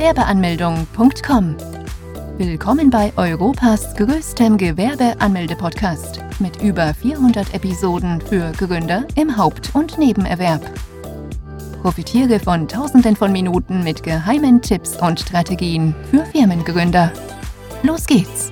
Gewerbeanmeldung.com. Willkommen bei Europas größtem Gewerbeanmelde-Podcast mit über 400 Episoden für Gründer im Haupt- und Nebenerwerb. Profitiere von Tausenden von Minuten mit geheimen Tipps und Strategien für Firmengründer. Los geht's!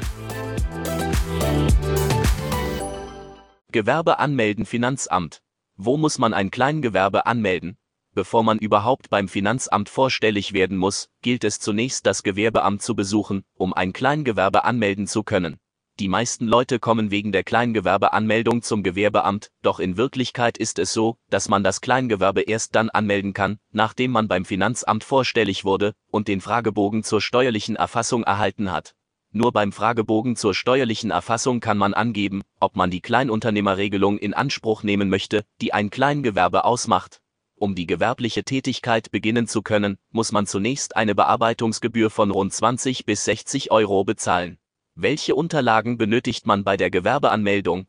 Gewerbe anmelden Finanzamt. Wo muss man ein Kleingewerbe anmelden? Bevor man überhaupt beim Finanzamt vorstellig werden muss, gilt es zunächst das Gewerbeamt zu besuchen, um ein Kleingewerbe anmelden zu können. Die meisten Leute kommen wegen der Kleingewerbeanmeldung zum Gewerbeamt, doch in Wirklichkeit ist es so, dass man das Kleingewerbe erst dann anmelden kann, nachdem man beim Finanzamt vorstellig wurde und den Fragebogen zur steuerlichen Erfassung erhalten hat. Nur beim Fragebogen zur steuerlichen Erfassung kann man angeben, ob man die Kleinunternehmerregelung in Anspruch nehmen möchte, die ein Kleingewerbe ausmacht. Um die gewerbliche Tätigkeit beginnen zu können, muss man zunächst eine Bearbeitungsgebühr von rund 20 bis 60 Euro bezahlen. Welche Unterlagen benötigt man bei der Gewerbeanmeldung?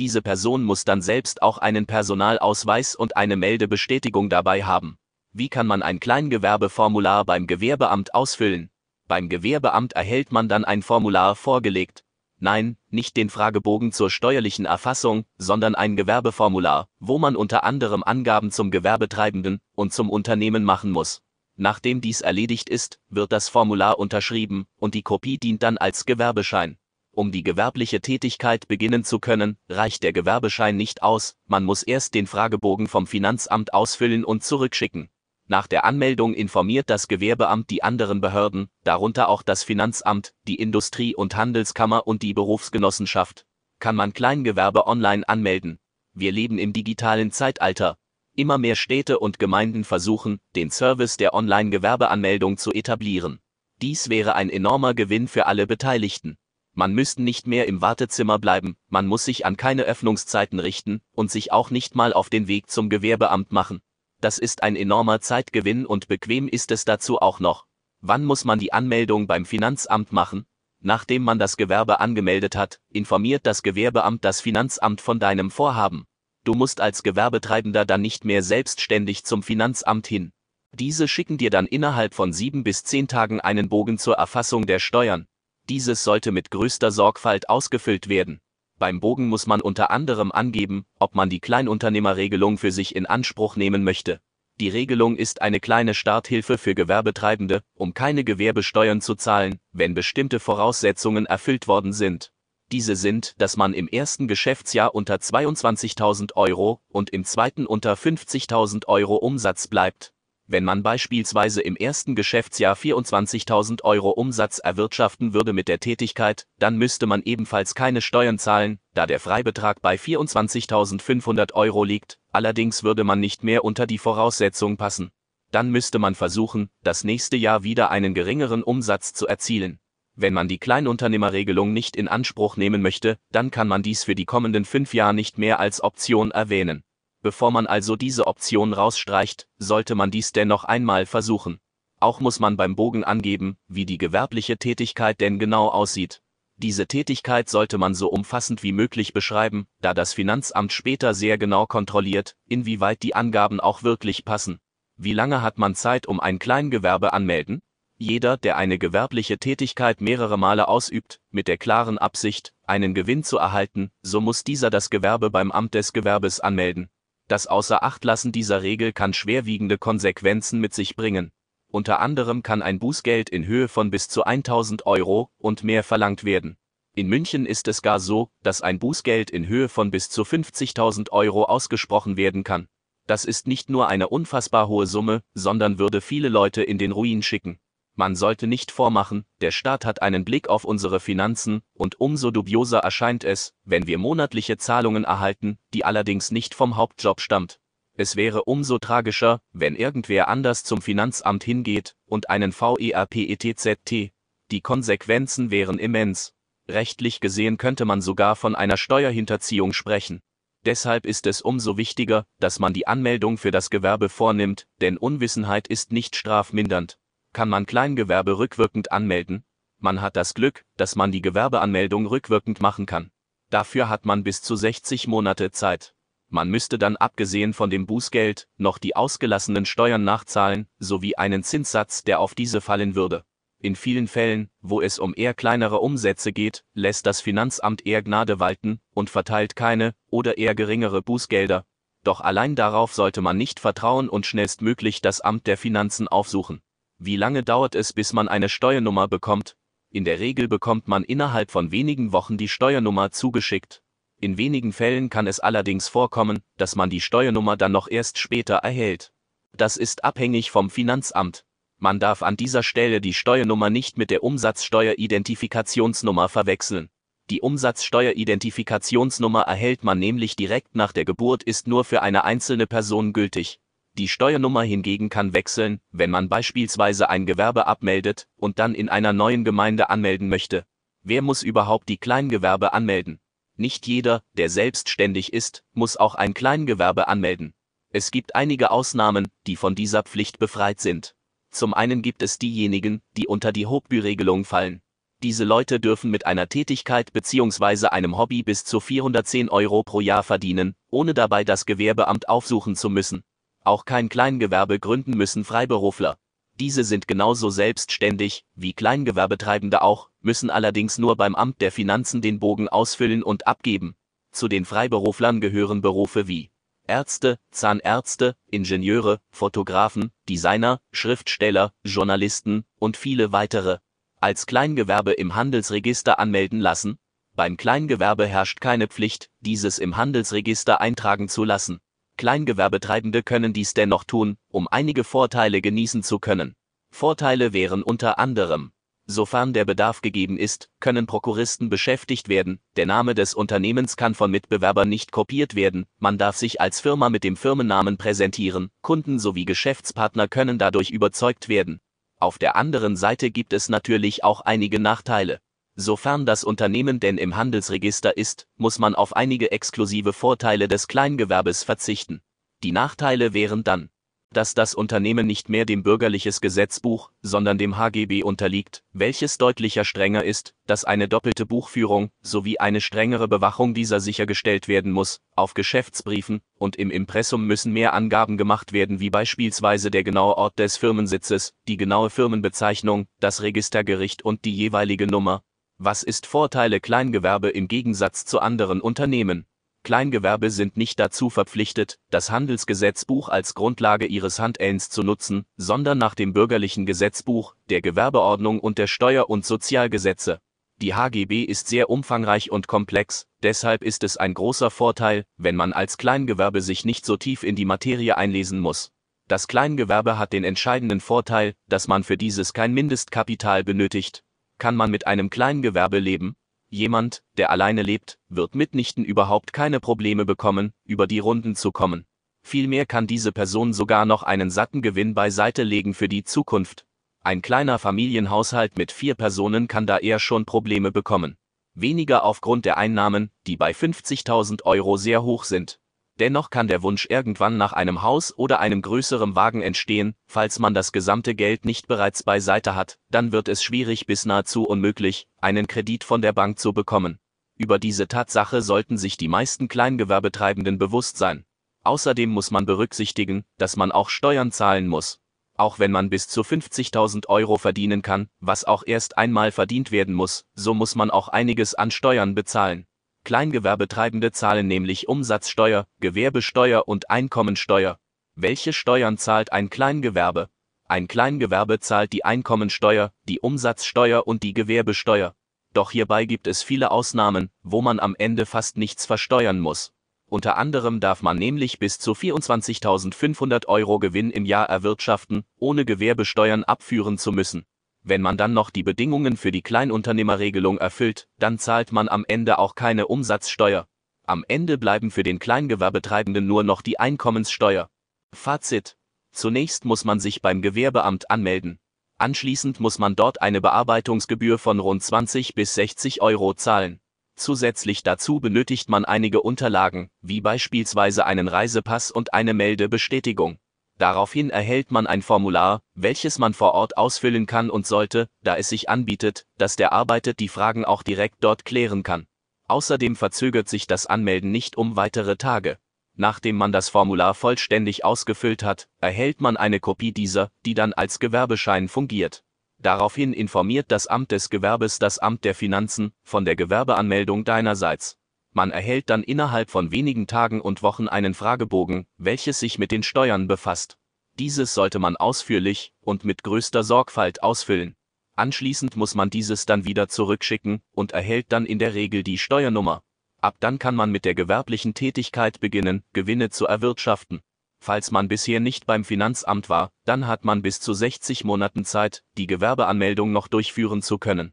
Diese Person muss dann selbst auch einen Personalausweis und eine Meldebestätigung dabei haben. Wie kann man ein Kleingewerbeformular beim Gewerbeamt ausfüllen? Beim Gewerbeamt erhält man dann ein Formular vorgelegt. Nein, nicht den Fragebogen zur steuerlichen Erfassung, sondern ein Gewerbeformular, wo man unter anderem Angaben zum Gewerbetreibenden und zum Unternehmen machen muss. Nachdem dies erledigt ist, wird das Formular unterschrieben und die Kopie dient dann als Gewerbeschein. Um die gewerbliche Tätigkeit beginnen zu können, reicht der Gewerbeschein nicht aus, man muss erst den Fragebogen vom Finanzamt ausfüllen und zurückschicken. Nach der Anmeldung informiert das Gewerbeamt die anderen Behörden, darunter auch das Finanzamt, die Industrie- und Handelskammer und die Berufsgenossenschaft. Kann man Kleingewerbe online anmelden? Wir leben im digitalen Zeitalter. Immer mehr Städte und Gemeinden versuchen, den Service der Online-Gewerbeanmeldung zu etablieren. Dies wäre ein enormer Gewinn für alle Beteiligten. Man müsste nicht mehr im Wartezimmer bleiben, man muss sich an keine Öffnungszeiten richten und sich auch nicht mal auf den Weg zum Gewerbeamt machen. Das ist ein enormer Zeitgewinn und bequem ist es dazu auch noch. Wann muss man die Anmeldung beim Finanzamt machen? Nachdem man das Gewerbe angemeldet hat, informiert das Gewerbeamt das Finanzamt von deinem Vorhaben. Du musst als Gewerbetreibender dann nicht mehr selbstständig zum Finanzamt hin. Diese schicken dir dann innerhalb von sieben bis zehn Tagen einen Bogen zur Erfassung der Steuern. Dieses sollte mit größter Sorgfalt ausgefüllt werden. Beim Bogen muss man unter anderem angeben, ob man die Kleinunternehmerregelung für sich in Anspruch nehmen möchte. Die Regelung ist eine kleine Starthilfe für Gewerbetreibende, um keine Gewerbesteuern zu zahlen, wenn bestimmte Voraussetzungen erfüllt worden sind. Diese sind, dass man im ersten Geschäftsjahr unter 22.000 Euro und im zweiten unter 50.000 Euro Umsatz bleibt. Wenn man beispielsweise im ersten Geschäftsjahr 24.000 Euro Umsatz erwirtschaften würde mit der Tätigkeit, dann müsste man ebenfalls keine Steuern zahlen, da der Freibetrag bei 24.500 Euro liegt, allerdings würde man nicht mehr unter die Voraussetzung passen. Dann müsste man versuchen, das nächste Jahr wieder einen geringeren Umsatz zu erzielen. Wenn man die Kleinunternehmerregelung nicht in Anspruch nehmen möchte, dann kann man dies für die kommenden fünf Jahre nicht mehr als Option erwähnen. Bevor man also diese Option rausstreicht, sollte man dies dennoch einmal versuchen. Auch muss man beim Bogen angeben, wie die gewerbliche Tätigkeit denn genau aussieht. Diese Tätigkeit sollte man so umfassend wie möglich beschreiben, da das Finanzamt später sehr genau kontrolliert, inwieweit die Angaben auch wirklich passen. Wie lange hat man Zeit, um ein Kleingewerbe anmelden? Jeder, der eine gewerbliche Tätigkeit mehrere Male ausübt, mit der klaren Absicht, einen Gewinn zu erhalten, so muss dieser das Gewerbe beim Amt des Gewerbes anmelden. Das Außerachtlassen dieser Regel kann schwerwiegende Konsequenzen mit sich bringen. Unter anderem kann ein Bußgeld in Höhe von bis zu 1000 Euro und mehr verlangt werden. In München ist es gar so, dass ein Bußgeld in Höhe von bis zu 50.000 Euro ausgesprochen werden kann. Das ist nicht nur eine unfassbar hohe Summe, sondern würde viele Leute in den Ruin schicken. Man sollte nicht vormachen, der Staat hat einen Blick auf unsere Finanzen, und umso dubioser erscheint es, wenn wir monatliche Zahlungen erhalten, die allerdings nicht vom Hauptjob stammt. Es wäre umso tragischer, wenn irgendwer anders zum Finanzamt hingeht und einen VERPETZT Die Konsequenzen wären immens. Rechtlich gesehen könnte man sogar von einer Steuerhinterziehung sprechen. Deshalb ist es umso wichtiger, dass man die Anmeldung für das Gewerbe vornimmt, denn Unwissenheit ist nicht strafmindernd. Kann man Kleingewerbe rückwirkend anmelden? Man hat das Glück, dass man die Gewerbeanmeldung rückwirkend machen kann. Dafür hat man bis zu 60 Monate Zeit. Man müsste dann abgesehen von dem Bußgeld noch die ausgelassenen Steuern nachzahlen, sowie einen Zinssatz, der auf diese fallen würde. In vielen Fällen, wo es um eher kleinere Umsätze geht, lässt das Finanzamt eher Gnade walten und verteilt keine oder eher geringere Bußgelder. Doch allein darauf sollte man nicht vertrauen und schnellstmöglich das Amt der Finanzen aufsuchen. Wie lange dauert es, bis man eine Steuernummer bekommt? In der Regel bekommt man innerhalb von wenigen Wochen die Steuernummer zugeschickt. In wenigen Fällen kann es allerdings vorkommen, dass man die Steuernummer dann noch erst später erhält. Das ist abhängig vom Finanzamt. Man darf an dieser Stelle die Steuernummer nicht mit der Umsatzsteueridentifikationsnummer verwechseln. Die Umsatzsteueridentifikationsnummer erhält man nämlich direkt nach der Geburt ist nur für eine einzelne Person gültig. Die Steuernummer hingegen kann wechseln, wenn man beispielsweise ein Gewerbe abmeldet und dann in einer neuen Gemeinde anmelden möchte. Wer muss überhaupt die Kleingewerbe anmelden? Nicht jeder, der selbstständig ist, muss auch ein Kleingewerbe anmelden. Es gibt einige Ausnahmen, die von dieser Pflicht befreit sind. Zum einen gibt es diejenigen, die unter die Hauptbü-Regelung fallen. Diese Leute dürfen mit einer Tätigkeit bzw. einem Hobby bis zu 410 Euro pro Jahr verdienen, ohne dabei das Gewerbeamt aufsuchen zu müssen. Auch kein Kleingewerbe gründen müssen Freiberufler. Diese sind genauso selbstständig wie Kleingewerbetreibende auch, müssen allerdings nur beim Amt der Finanzen den Bogen ausfüllen und abgeben. Zu den Freiberuflern gehören Berufe wie Ärzte, Zahnärzte, Ingenieure, Fotografen, Designer, Schriftsteller, Journalisten und viele weitere. Als Kleingewerbe im Handelsregister anmelden lassen. Beim Kleingewerbe herrscht keine Pflicht, dieses im Handelsregister eintragen zu lassen. Kleingewerbetreibende können dies dennoch tun, um einige Vorteile genießen zu können. Vorteile wären unter anderem Sofern der Bedarf gegeben ist, können Prokuristen beschäftigt werden, der Name des Unternehmens kann von Mitbewerbern nicht kopiert werden, man darf sich als Firma mit dem Firmennamen präsentieren, Kunden sowie Geschäftspartner können dadurch überzeugt werden. Auf der anderen Seite gibt es natürlich auch einige Nachteile. Sofern das Unternehmen denn im Handelsregister ist, muss man auf einige exklusive Vorteile des Kleingewerbes verzichten. Die Nachteile wären dann, dass das Unternehmen nicht mehr dem bürgerliches Gesetzbuch, sondern dem HGB unterliegt, welches deutlicher strenger ist, dass eine doppelte Buchführung sowie eine strengere Bewachung dieser sichergestellt werden muss, auf Geschäftsbriefen und im Impressum müssen mehr Angaben gemacht werden wie beispielsweise der genaue Ort des Firmensitzes, die genaue Firmenbezeichnung, das Registergericht und die jeweilige Nummer, was ist Vorteile Kleingewerbe im Gegensatz zu anderen Unternehmen? Kleingewerbe sind nicht dazu verpflichtet, das Handelsgesetzbuch als Grundlage ihres Handelns zu nutzen, sondern nach dem bürgerlichen Gesetzbuch, der Gewerbeordnung und der Steuer- und Sozialgesetze. Die HGB ist sehr umfangreich und komplex, deshalb ist es ein großer Vorteil, wenn man als Kleingewerbe sich nicht so tief in die Materie einlesen muss. Das Kleingewerbe hat den entscheidenden Vorteil, dass man für dieses kein Mindestkapital benötigt, kann man mit einem Kleingewerbe leben? Jemand, der alleine lebt, wird mitnichten überhaupt keine Probleme bekommen, über die Runden zu kommen. Vielmehr kann diese Person sogar noch einen satten Gewinn beiseite legen für die Zukunft. Ein kleiner Familienhaushalt mit vier Personen kann da eher schon Probleme bekommen. Weniger aufgrund der Einnahmen, die bei 50.000 Euro sehr hoch sind. Dennoch kann der Wunsch irgendwann nach einem Haus oder einem größeren Wagen entstehen, falls man das gesamte Geld nicht bereits beiseite hat, dann wird es schwierig bis nahezu unmöglich, einen Kredit von der Bank zu bekommen. Über diese Tatsache sollten sich die meisten Kleingewerbetreibenden bewusst sein. Außerdem muss man berücksichtigen, dass man auch Steuern zahlen muss. Auch wenn man bis zu 50.000 Euro verdienen kann, was auch erst einmal verdient werden muss, so muss man auch einiges an Steuern bezahlen. Kleingewerbetreibende zahlen nämlich Umsatzsteuer, Gewerbesteuer und Einkommensteuer. Welche Steuern zahlt ein Kleingewerbe? Ein Kleingewerbe zahlt die Einkommensteuer, die Umsatzsteuer und die Gewerbesteuer. Doch hierbei gibt es viele Ausnahmen, wo man am Ende fast nichts versteuern muss. Unter anderem darf man nämlich bis zu 24.500 Euro Gewinn im Jahr erwirtschaften, ohne Gewerbesteuern abführen zu müssen. Wenn man dann noch die Bedingungen für die Kleinunternehmerregelung erfüllt, dann zahlt man am Ende auch keine Umsatzsteuer. Am Ende bleiben für den Kleingewerbetreibenden nur noch die Einkommenssteuer. Fazit. Zunächst muss man sich beim Gewerbeamt anmelden. Anschließend muss man dort eine Bearbeitungsgebühr von rund 20 bis 60 Euro zahlen. Zusätzlich dazu benötigt man einige Unterlagen, wie beispielsweise einen Reisepass und eine Meldebestätigung. Daraufhin erhält man ein Formular, welches man vor Ort ausfüllen kann und sollte, da es sich anbietet, dass der arbeitet die Fragen auch direkt dort klären kann. Außerdem verzögert sich das Anmelden nicht um weitere Tage. Nachdem man das Formular vollständig ausgefüllt hat, erhält man eine Kopie dieser, die dann als Gewerbeschein fungiert. Daraufhin informiert das Amt des Gewerbes das Amt der Finanzen von der Gewerbeanmeldung deinerseits. Man erhält dann innerhalb von wenigen Tagen und Wochen einen Fragebogen, welches sich mit den Steuern befasst. Dieses sollte man ausführlich und mit größter Sorgfalt ausfüllen. Anschließend muss man dieses dann wieder zurückschicken und erhält dann in der Regel die Steuernummer. Ab dann kann man mit der gewerblichen Tätigkeit beginnen, Gewinne zu erwirtschaften. Falls man bisher nicht beim Finanzamt war, dann hat man bis zu 60 Monaten Zeit, die Gewerbeanmeldung noch durchführen zu können.